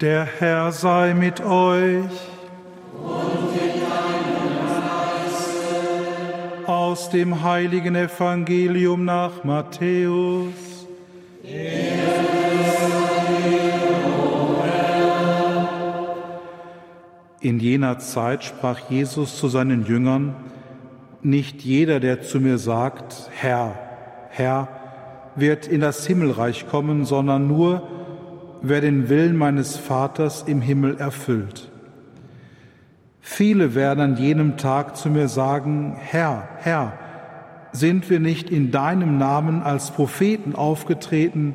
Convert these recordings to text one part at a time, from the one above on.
Der Herr sei mit euch. Und mit deinem Geiste. Aus dem heiligen Evangelium nach Matthäus. In jener Zeit sprach Jesus zu seinen Jüngern, nicht jeder, der zu mir sagt, Herr, Herr, wird in das Himmelreich kommen, sondern nur, wer den Willen meines Vaters im Himmel erfüllt. Viele werden an jenem Tag zu mir sagen, Herr, Herr, sind wir nicht in deinem Namen als Propheten aufgetreten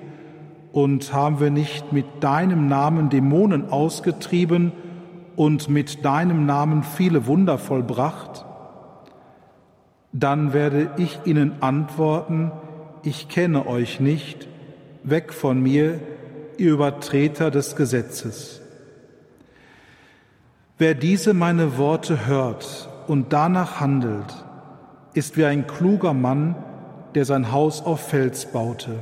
und haben wir nicht mit deinem Namen Dämonen ausgetrieben und mit deinem Namen viele Wunder vollbracht? Dann werde ich ihnen antworten, ich kenne euch nicht, weg von mir, ihr Übertreter des Gesetzes. Wer diese meine Worte hört und danach handelt, ist wie ein kluger Mann, der sein Haus auf Fels baute.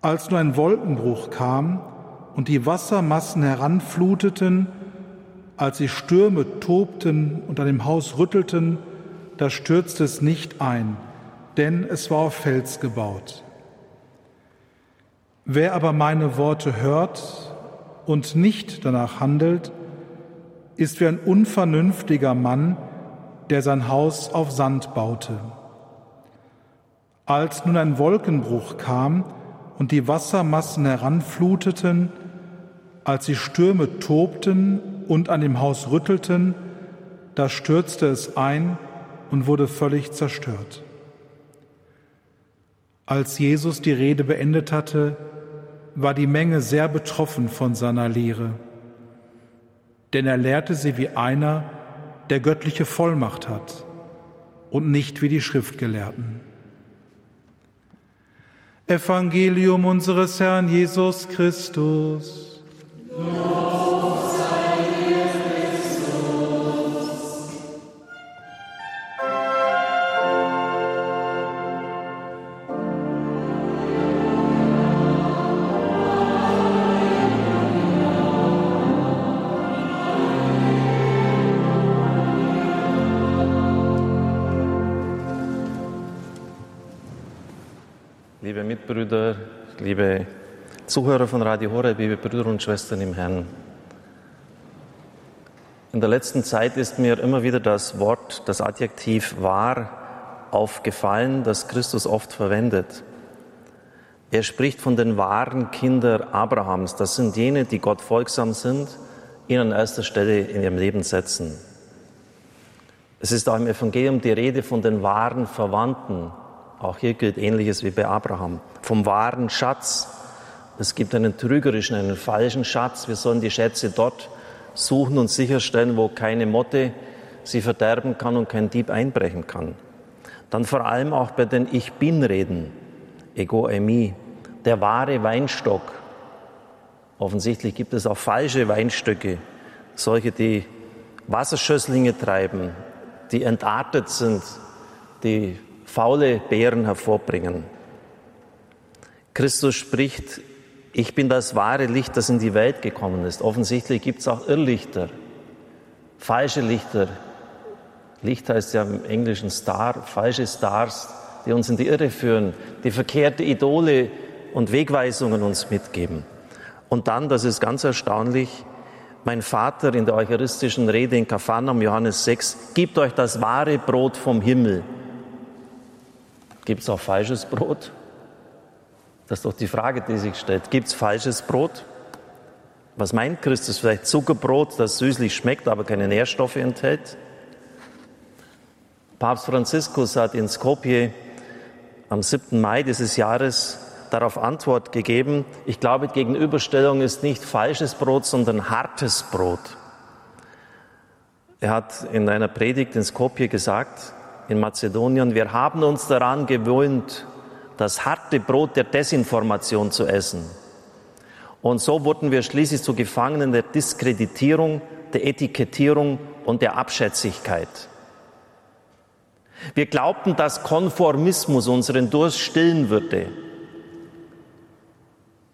Als nur ein Wolkenbruch kam und die Wassermassen heranfluteten, als die Stürme tobten und an dem Haus rüttelten, da stürzte es nicht ein, denn es war auf Fels gebaut. Wer aber meine Worte hört und nicht danach handelt, ist wie ein unvernünftiger Mann, der sein Haus auf Sand baute. Als nun ein Wolkenbruch kam und die Wassermassen heranfluteten, als die Stürme tobten und an dem Haus rüttelten, da stürzte es ein und wurde völlig zerstört. Als Jesus die Rede beendet hatte, war die Menge sehr betroffen von seiner Lehre, denn er lehrte sie wie einer, der göttliche Vollmacht hat und nicht wie die Schriftgelehrten. Evangelium unseres Herrn Jesus Christus. Lob Mitbrüder, liebe Zuhörer von Radio Horeb, liebe Brüder und Schwestern im Herrn. In der letzten Zeit ist mir immer wieder das Wort, das Adjektiv wahr aufgefallen, das Christus oft verwendet. Er spricht von den wahren Kindern Abrahams. Das sind jene, die Gott folgsam sind, ihn an erster Stelle in ihrem Leben setzen. Es ist auch im Evangelium die Rede von den wahren Verwandten, auch hier gilt Ähnliches wie bei Abraham. Vom wahren Schatz. Es gibt einen trügerischen, einen falschen Schatz. Wir sollen die Schätze dort suchen und sicherstellen, wo keine Motte sie verderben kann und kein Dieb einbrechen kann. Dann vor allem auch bei den Ich Bin-Reden. Ego Emi. Der wahre Weinstock. Offensichtlich gibt es auch falsche Weinstöcke. Solche, die Wasserschösslinge treiben, die entartet sind, die faule Beeren hervorbringen. Christus spricht, ich bin das wahre Licht, das in die Welt gekommen ist. Offensichtlich gibt es auch Irrlichter, falsche Lichter. Licht heißt ja im Englischen Star, falsche Stars, die uns in die Irre führen, die verkehrte Idole und Wegweisungen uns mitgeben. Und dann, das ist ganz erstaunlich, mein Vater in der eucharistischen Rede in Kapharnaum, Johannes 6, gibt euch das wahre Brot vom Himmel. Gibt es auch falsches Brot? Das ist doch die Frage, die sich stellt. Gibt es falsches Brot? Was meint Christus? Vielleicht Zuckerbrot, das süßlich schmeckt, aber keine Nährstoffe enthält? Papst Franziskus hat in Skopje am 7. Mai dieses Jahres darauf Antwort gegeben. Ich glaube, Gegenüberstellung ist nicht falsches Brot, sondern hartes Brot. Er hat in einer Predigt in Skopje gesagt, in Mazedonien, wir haben uns daran gewöhnt, das harte Brot der Desinformation zu essen. Und so wurden wir schließlich zu Gefangenen der Diskreditierung, der Etikettierung und der Abschätzigkeit. Wir glaubten, dass Konformismus unseren Durst stillen würde.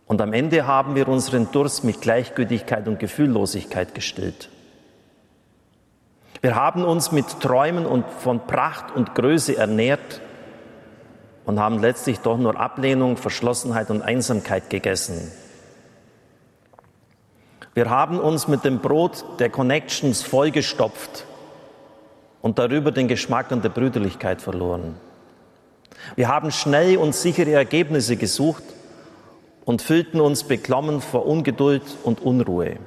Und am Ende haben wir unseren Durst mit Gleichgültigkeit und Gefühllosigkeit gestillt. Wir haben uns mit Träumen und von Pracht und Größe ernährt und haben letztlich doch nur Ablehnung, Verschlossenheit und Einsamkeit gegessen. Wir haben uns mit dem Brot der Connections vollgestopft und darüber den Geschmack und der Brüderlichkeit verloren. Wir haben schnell und sichere Ergebnisse gesucht und fühlten uns beklommen vor Ungeduld und Unruhe.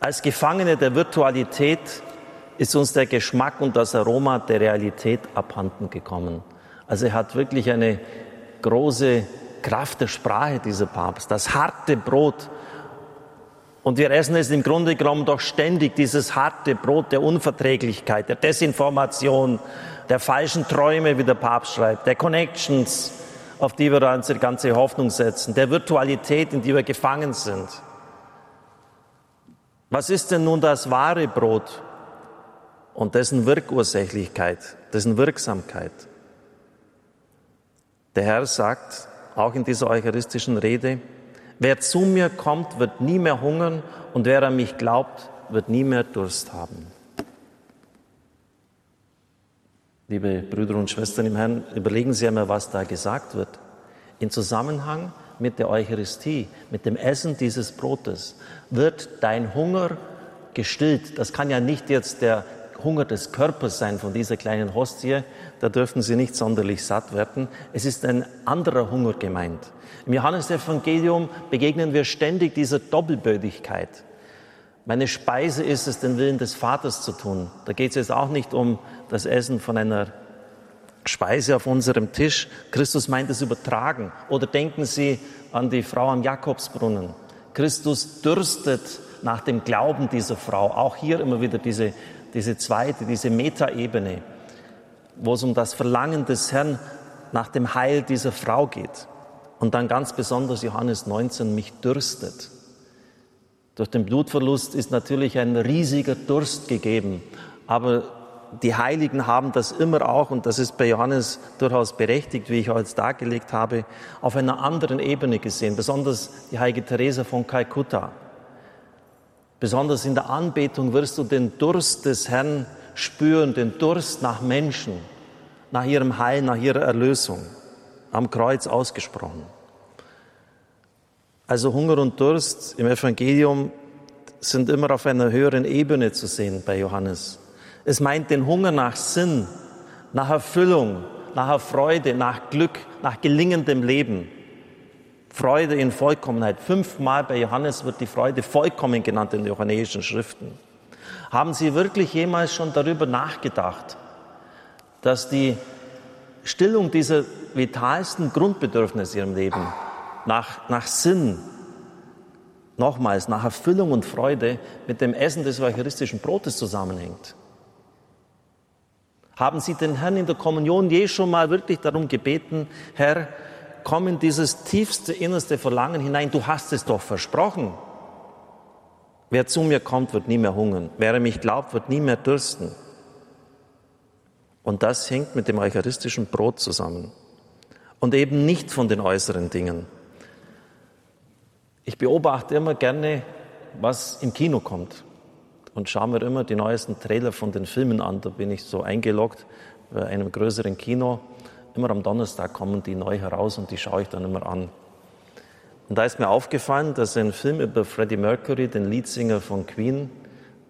Als Gefangene der Virtualität ist uns der Geschmack und das Aroma der Realität abhanden gekommen. Also er hat wirklich eine große Kraft der Sprache, dieser Papst. Das harte Brot. Und wir essen es im Grunde genommen doch ständig, dieses harte Brot der Unverträglichkeit, der Desinformation, der falschen Träume, wie der Papst schreibt, der Connections, auf die wir unsere ganze Hoffnung setzen, der Virtualität, in die wir gefangen sind. Was ist denn nun das wahre Brot und dessen Wirkursächlichkeit, dessen Wirksamkeit? Der Herr sagt auch in dieser eucharistischen Rede, wer zu mir kommt, wird nie mehr hungern und wer an mich glaubt, wird nie mehr Durst haben. Liebe Brüder und Schwestern im Herrn, überlegen Sie einmal, was da gesagt wird. In Zusammenhang mit der Eucharistie, mit dem Essen dieses Brotes, wird dein Hunger gestillt. Das kann ja nicht jetzt der Hunger des Körpers sein von dieser kleinen Hostie, da dürfen sie nicht sonderlich satt werden. Es ist ein anderer Hunger gemeint. Im Johannesevangelium begegnen wir ständig dieser Doppelbödigkeit. Meine Speise ist es, den Willen des Vaters zu tun. Da geht es jetzt auch nicht um das Essen von einer Speise auf unserem Tisch. Christus meint es übertragen. Oder denken Sie an die Frau am Jakobsbrunnen. Christus dürstet nach dem Glauben dieser Frau. Auch hier immer wieder diese, diese zweite, diese Metaebene, wo es um das Verlangen des Herrn nach dem Heil dieser Frau geht. Und dann ganz besonders Johannes 19, mich dürstet. Durch den Blutverlust ist natürlich ein riesiger Durst gegeben. Aber die Heiligen haben das immer auch, und das ist bei Johannes durchaus berechtigt, wie ich heute dargelegt habe, auf einer anderen Ebene gesehen. Besonders die heilige Teresa von Kalkutta. Besonders in der Anbetung wirst du den Durst des Herrn spüren, den Durst nach Menschen, nach ihrem Heil, nach ihrer Erlösung, am Kreuz ausgesprochen. Also Hunger und Durst im Evangelium sind immer auf einer höheren Ebene zu sehen bei Johannes. Es meint den Hunger nach Sinn, nach Erfüllung, nach Freude, nach Glück, nach gelingendem Leben. Freude in Vollkommenheit. Fünfmal bei Johannes wird die Freude vollkommen genannt in den johannäischen Schriften. Haben Sie wirklich jemals schon darüber nachgedacht, dass die Stillung dieser vitalsten Grundbedürfnisse in Ihrem Leben nach, nach Sinn, nochmals nach Erfüllung und Freude mit dem Essen des eucharistischen Brotes zusammenhängt. Haben Sie den Herrn in der Kommunion je schon mal wirklich darum gebeten, Herr, komm in dieses tiefste, innerste Verlangen hinein, du hast es doch versprochen. Wer zu mir kommt, wird nie mehr hungern. Wer mich glaubt, wird nie mehr dürsten. Und das hängt mit dem eucharistischen Brot zusammen. Und eben nicht von den äußeren Dingen. Ich beobachte immer gerne, was im Kino kommt und schaue mir immer die neuesten Trailer von den Filmen an. Da bin ich so eingeloggt bei einem größeren Kino. Immer am Donnerstag kommen die neu heraus und die schaue ich dann immer an. Und da ist mir aufgefallen, dass ein Film über Freddie Mercury, den Leadsinger von Queen,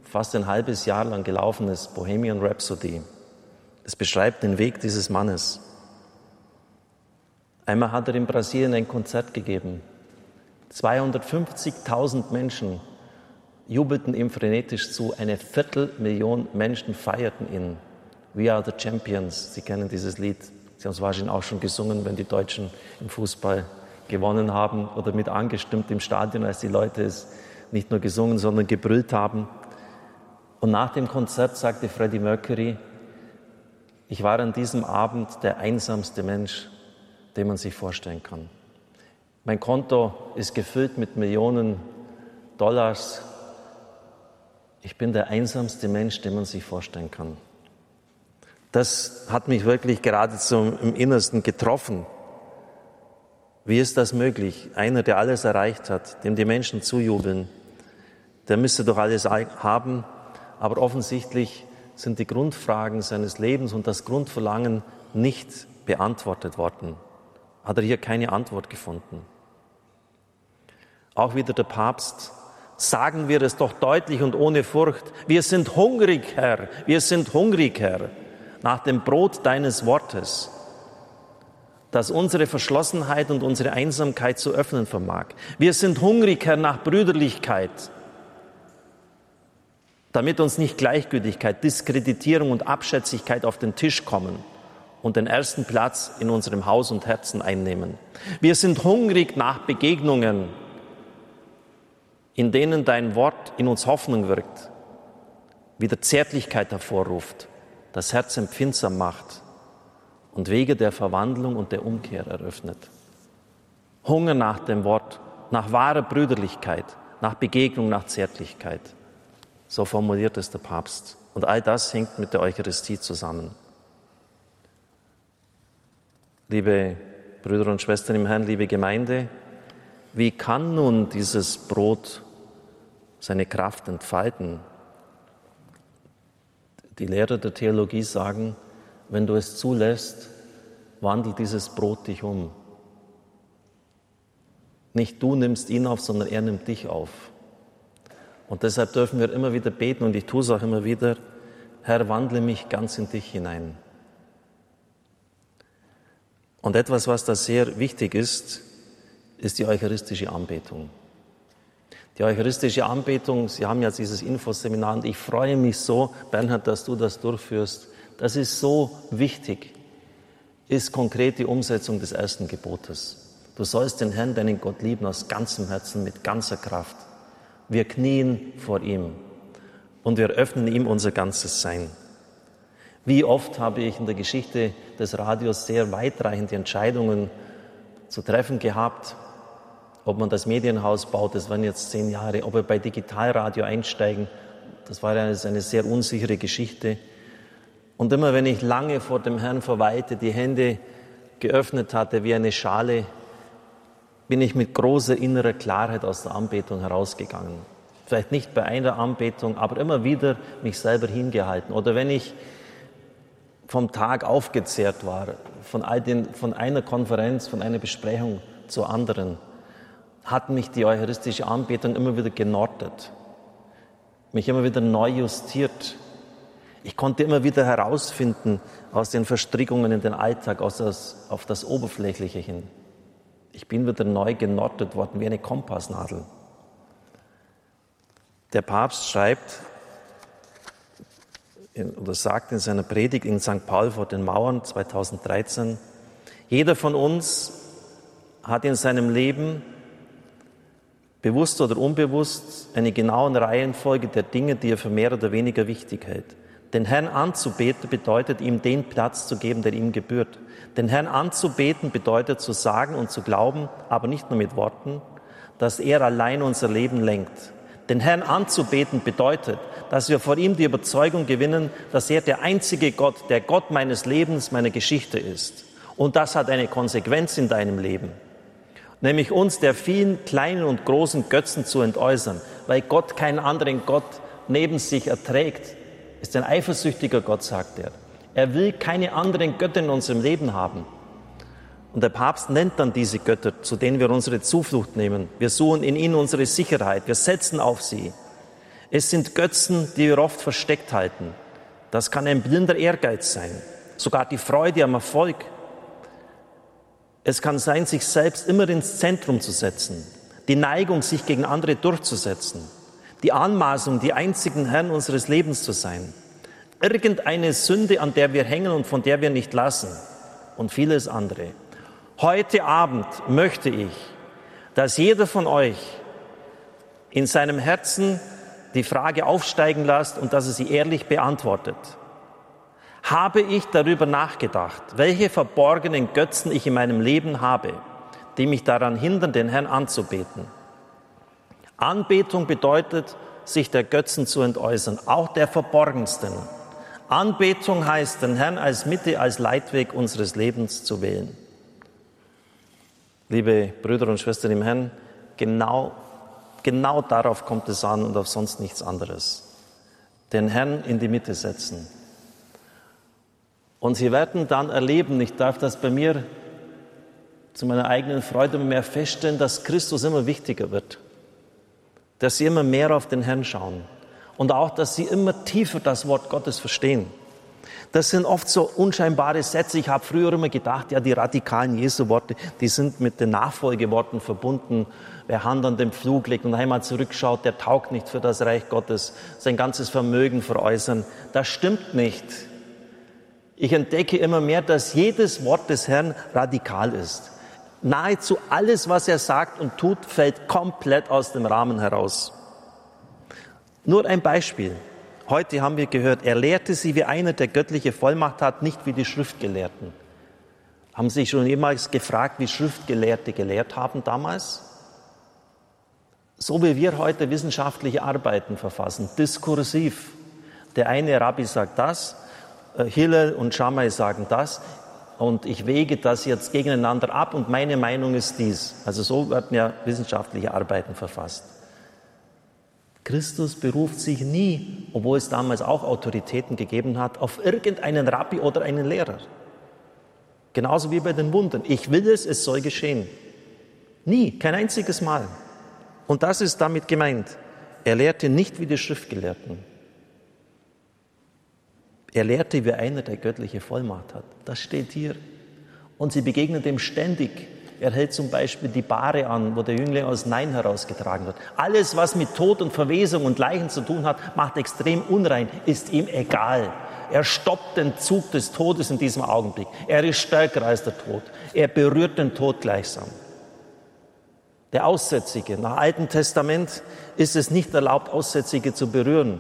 fast ein halbes Jahr lang gelaufen ist, Bohemian Rhapsody. Es beschreibt den Weg dieses Mannes. Einmal hat er in Brasilien ein Konzert gegeben 250.000 Menschen jubelten ihm frenetisch zu. Eine Viertelmillion Menschen feierten ihn. We are the champions. Sie kennen dieses Lied. Sie haben es wahrscheinlich auch schon gesungen, wenn die Deutschen im Fußball gewonnen haben oder mit angestimmt im Stadion, als die Leute es nicht nur gesungen, sondern gebrüllt haben. Und nach dem Konzert sagte Freddie Mercury, ich war an diesem Abend der einsamste Mensch, den man sich vorstellen kann. Mein Konto ist gefüllt mit Millionen Dollars. Ich bin der einsamste Mensch, den man sich vorstellen kann. Das hat mich wirklich geradezu im Innersten getroffen. Wie ist das möglich? Einer, der alles erreicht hat, dem die Menschen zujubeln, der müsste doch alles haben, aber offensichtlich sind die Grundfragen seines Lebens und das Grundverlangen nicht beantwortet worden. Hat er hier keine Antwort gefunden. Auch wieder der Papst, sagen wir es doch deutlich und ohne Furcht. Wir sind hungrig, Herr, wir sind hungrig, Herr, nach dem Brot deines Wortes das unsere Verschlossenheit und unsere Einsamkeit zu öffnen vermag. Wir sind hungrig, Herr, nach Brüderlichkeit, damit uns nicht Gleichgültigkeit, Diskreditierung und Abschätzigkeit auf den Tisch kommen und den ersten Platz in unserem Haus und Herzen einnehmen. Wir sind hungrig nach Begegnungen, in denen dein Wort in uns Hoffnung wirkt, wieder Zärtlichkeit hervorruft, das Herz empfindsam macht und Wege der Verwandlung und der Umkehr eröffnet. Hunger nach dem Wort, nach wahrer Brüderlichkeit, nach Begegnung, nach Zärtlichkeit. So formuliert es der Papst. Und all das hängt mit der Eucharistie zusammen. Liebe Brüder und Schwestern im Herrn, liebe Gemeinde, wie kann nun dieses Brot seine Kraft entfalten? Die Lehrer der Theologie sagen, wenn du es zulässt, wandelt dieses Brot dich um. Nicht du nimmst ihn auf, sondern er nimmt dich auf. Und deshalb dürfen wir immer wieder beten und ich tue es auch immer wieder, Herr, wandle mich ganz in dich hinein. Und etwas, was da sehr wichtig ist, ist die eucharistische Anbetung. Die eucharistische Anbetung, Sie haben ja dieses Infoseminar und ich freue mich so, Bernhard, dass du das durchführst, das ist so wichtig, ist konkret die Umsetzung des ersten Gebotes. Du sollst den Herrn, deinen Gott lieben aus ganzem Herzen, mit ganzer Kraft. Wir knien vor ihm und wir öffnen ihm unser ganzes Sein. Wie oft habe ich in der Geschichte des Radios sehr weitreichende Entscheidungen zu treffen gehabt, ob man das Medienhaus baut, das waren jetzt zehn Jahre, ob wir bei Digitalradio einsteigen, das war eine, eine sehr unsichere Geschichte. Und immer wenn ich lange vor dem Herrn verweilte, die Hände geöffnet hatte wie eine Schale, bin ich mit großer innerer Klarheit aus der Anbetung herausgegangen. Vielleicht nicht bei einer Anbetung, aber immer wieder mich selber hingehalten. Oder wenn ich vom Tag aufgezehrt war, von, all den, von einer Konferenz, von einer Besprechung zur anderen, hat mich die eucharistische Anbetung immer wieder genortet, mich immer wieder neu justiert, ich konnte immer wieder herausfinden aus den Verstrickungen in den Alltag, aus das, auf das Oberflächliche hin. Ich bin wieder neu genortet worden wie eine Kompassnadel. Der Papst schreibt oder sagt in seiner Predigt in St. Paul vor den Mauern 2013, jeder von uns hat in seinem Leben bewusst oder unbewusst eine genaue Reihenfolge der Dinge, die er für mehr oder weniger wichtig hält. Den Herrn anzubeten bedeutet ihm den Platz zu geben, der ihm gebührt. Den Herrn anzubeten bedeutet zu sagen und zu glauben, aber nicht nur mit Worten, dass er allein unser Leben lenkt. Den Herrn anzubeten bedeutet, dass wir vor ihm die Überzeugung gewinnen, dass er der einzige Gott, der Gott meines Lebens, meiner Geschichte ist. Und das hat eine Konsequenz in deinem Leben. Nämlich uns der vielen kleinen und großen Götzen zu entäußern, weil Gott keinen anderen Gott neben sich erträgt, ist ein eifersüchtiger Gott, sagt er. Er will keine anderen Götter in unserem Leben haben. Und der Papst nennt dann diese Götter, zu denen wir unsere Zuflucht nehmen. Wir suchen in ihnen unsere Sicherheit. Wir setzen auf sie. Es sind Götzen, die wir oft versteckt halten. Das kann ein blinder Ehrgeiz sein. Sogar die Freude am Erfolg. Es kann sein, sich selbst immer ins Zentrum zu setzen. Die Neigung, sich gegen andere durchzusetzen die Anmaßung, die einzigen Herrn unseres Lebens zu sein. Irgendeine Sünde, an der wir hängen und von der wir nicht lassen und vieles andere. Heute Abend möchte ich, dass jeder von euch in seinem Herzen die Frage aufsteigen lässt und dass er sie ehrlich beantwortet. Habe ich darüber nachgedacht, welche verborgenen Götzen ich in meinem Leben habe, die mich daran hindern, den Herrn anzubeten? Anbetung bedeutet, sich der Götzen zu entäußern, auch der verborgensten. Anbetung heißt, den Herrn als Mitte, als Leitweg unseres Lebens zu wählen. Liebe Brüder und Schwestern im Herrn, genau, genau darauf kommt es an und auf sonst nichts anderes. Den Herrn in die Mitte setzen. Und Sie werden dann erleben, ich darf das bei mir zu meiner eigenen Freude immer mehr feststellen, dass Christus immer wichtiger wird. Dass Sie immer mehr auf den Herrn schauen. Und auch, dass Sie immer tiefer das Wort Gottes verstehen. Das sind oft so unscheinbare Sätze. Ich habe früher immer gedacht, ja, die radikalen Jesu-Worte, die sind mit den Nachfolgeworten verbunden. Wer Hand an den Pflug legt und einmal zurückschaut, der taugt nicht für das Reich Gottes, sein ganzes Vermögen veräußern. Das stimmt nicht. Ich entdecke immer mehr, dass jedes Wort des Herrn radikal ist. Nahezu alles, was er sagt und tut, fällt komplett aus dem Rahmen heraus. Nur ein Beispiel. Heute haben wir gehört, er lehrte sie wie einer, der göttliche Vollmacht hat, nicht wie die Schriftgelehrten. Haben Sie sich schon jemals gefragt, wie Schriftgelehrte gelehrt haben damals? So wie wir heute wissenschaftliche Arbeiten verfassen, diskursiv. Der eine Rabbi sagt das, Hillel und Shammai sagen das und ich wege das jetzt gegeneinander ab und meine Meinung ist dies. Also so werden ja wissenschaftliche Arbeiten verfasst. Christus beruft sich nie, obwohl es damals auch Autoritäten gegeben hat, auf irgendeinen Rabbi oder einen Lehrer. Genauso wie bei den Wundern. Ich will es, es soll geschehen. Nie, kein einziges Mal. Und das ist damit gemeint. Er lehrte nicht wie die Schriftgelehrten. Er lehrte wie einer, der göttliche Vollmacht hat. Das steht hier. Und sie begegnen dem ständig. Er hält zum Beispiel die Bahre an, wo der Jüngling aus Nein herausgetragen wird. Alles, was mit Tod und Verwesung und Leichen zu tun hat, macht extrem unrein, ist ihm egal. Er stoppt den Zug des Todes in diesem Augenblick. Er ist stärker als der Tod. Er berührt den Tod gleichsam. Der Aussätzige. Nach Altem Testament ist es nicht erlaubt, Aussätzige zu berühren.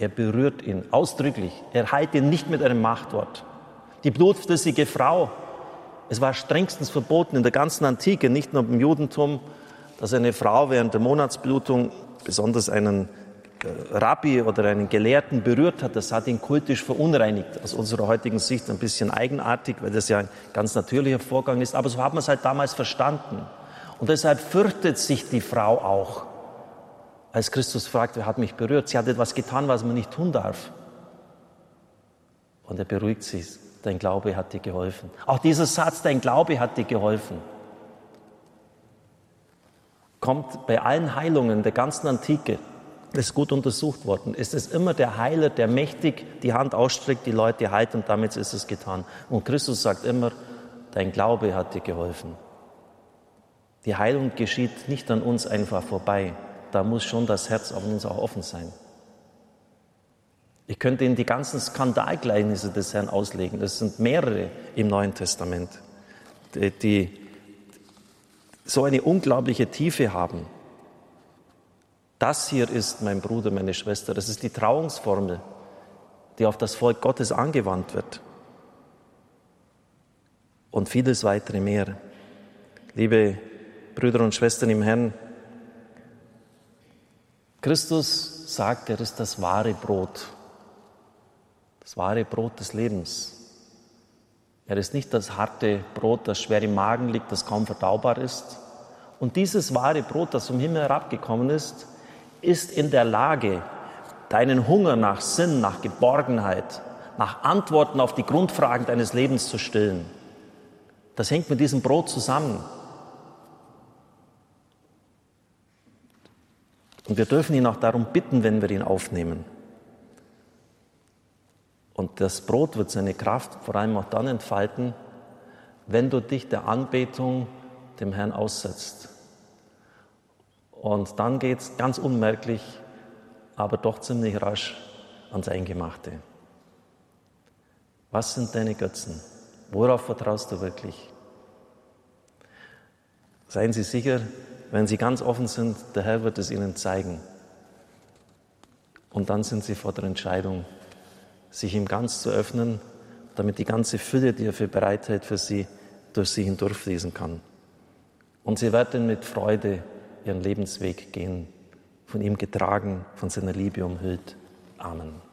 Er berührt ihn ausdrücklich. Er heilt ihn nicht mit einem Machtwort. Die blutflüssige Frau. Es war strengstens verboten in der ganzen Antike, nicht nur im Judentum, dass eine Frau während der Monatsblutung besonders einen äh, Rabbi oder einen Gelehrten berührt hat, das hat ihn kultisch verunreinigt. Aus unserer heutigen Sicht ein bisschen eigenartig, weil das ja ein ganz natürlicher Vorgang ist. Aber so hat man es halt damals verstanden. Und deshalb fürchtet sich die Frau auch als Christus fragt, wer hat mich berührt? Sie hat etwas getan, was man nicht tun darf. Und er beruhigt sie. Dein Glaube hat dir geholfen. Auch dieser Satz, dein Glaube hat dir geholfen, kommt bei allen Heilungen der ganzen Antike, ist gut untersucht worden, ist es immer der Heiler, der mächtig die Hand ausstreckt, die Leute heilt und damit ist es getan. Und Christus sagt immer, dein Glaube hat dir geholfen. Die Heilung geschieht nicht an uns einfach vorbei da muss schon das Herz auf uns auch offen sein. Ich könnte Ihnen die ganzen Skandalgleichnisse des Herrn auslegen. Es sind mehrere im Neuen Testament, die, die so eine unglaubliche Tiefe haben. Das hier ist, mein Bruder, meine Schwester, das ist die Trauungsformel, die auf das Volk Gottes angewandt wird. Und vieles weitere mehr. Liebe Brüder und Schwestern im Herrn, Christus sagt, er ist das wahre Brot, das wahre Brot des Lebens. Er ist nicht das harte Brot, das schwer im Magen liegt, das kaum verdaubar ist. Und dieses wahre Brot, das vom Himmel herabgekommen ist, ist in der Lage, deinen Hunger nach Sinn, nach Geborgenheit, nach Antworten auf die Grundfragen deines Lebens zu stillen. Das hängt mit diesem Brot zusammen. Und wir dürfen ihn auch darum bitten, wenn wir ihn aufnehmen. Und das Brot wird seine Kraft vor allem auch dann entfalten, wenn du dich der Anbetung dem Herrn aussetzt. Und dann geht es ganz unmerklich, aber doch ziemlich rasch ans Eingemachte. Was sind deine Götzen? Worauf vertraust du wirklich? Seien Sie sicher, wenn sie ganz offen sind, der Herr wird es ihnen zeigen. Und dann sind sie vor der Entscheidung, sich ihm ganz zu öffnen, damit die ganze Fülle, die er für bereithält, für sie durch sie hindurchfließen kann. Und sie werden mit Freude ihren Lebensweg gehen, von ihm getragen, von seiner Liebe umhüllt. Amen.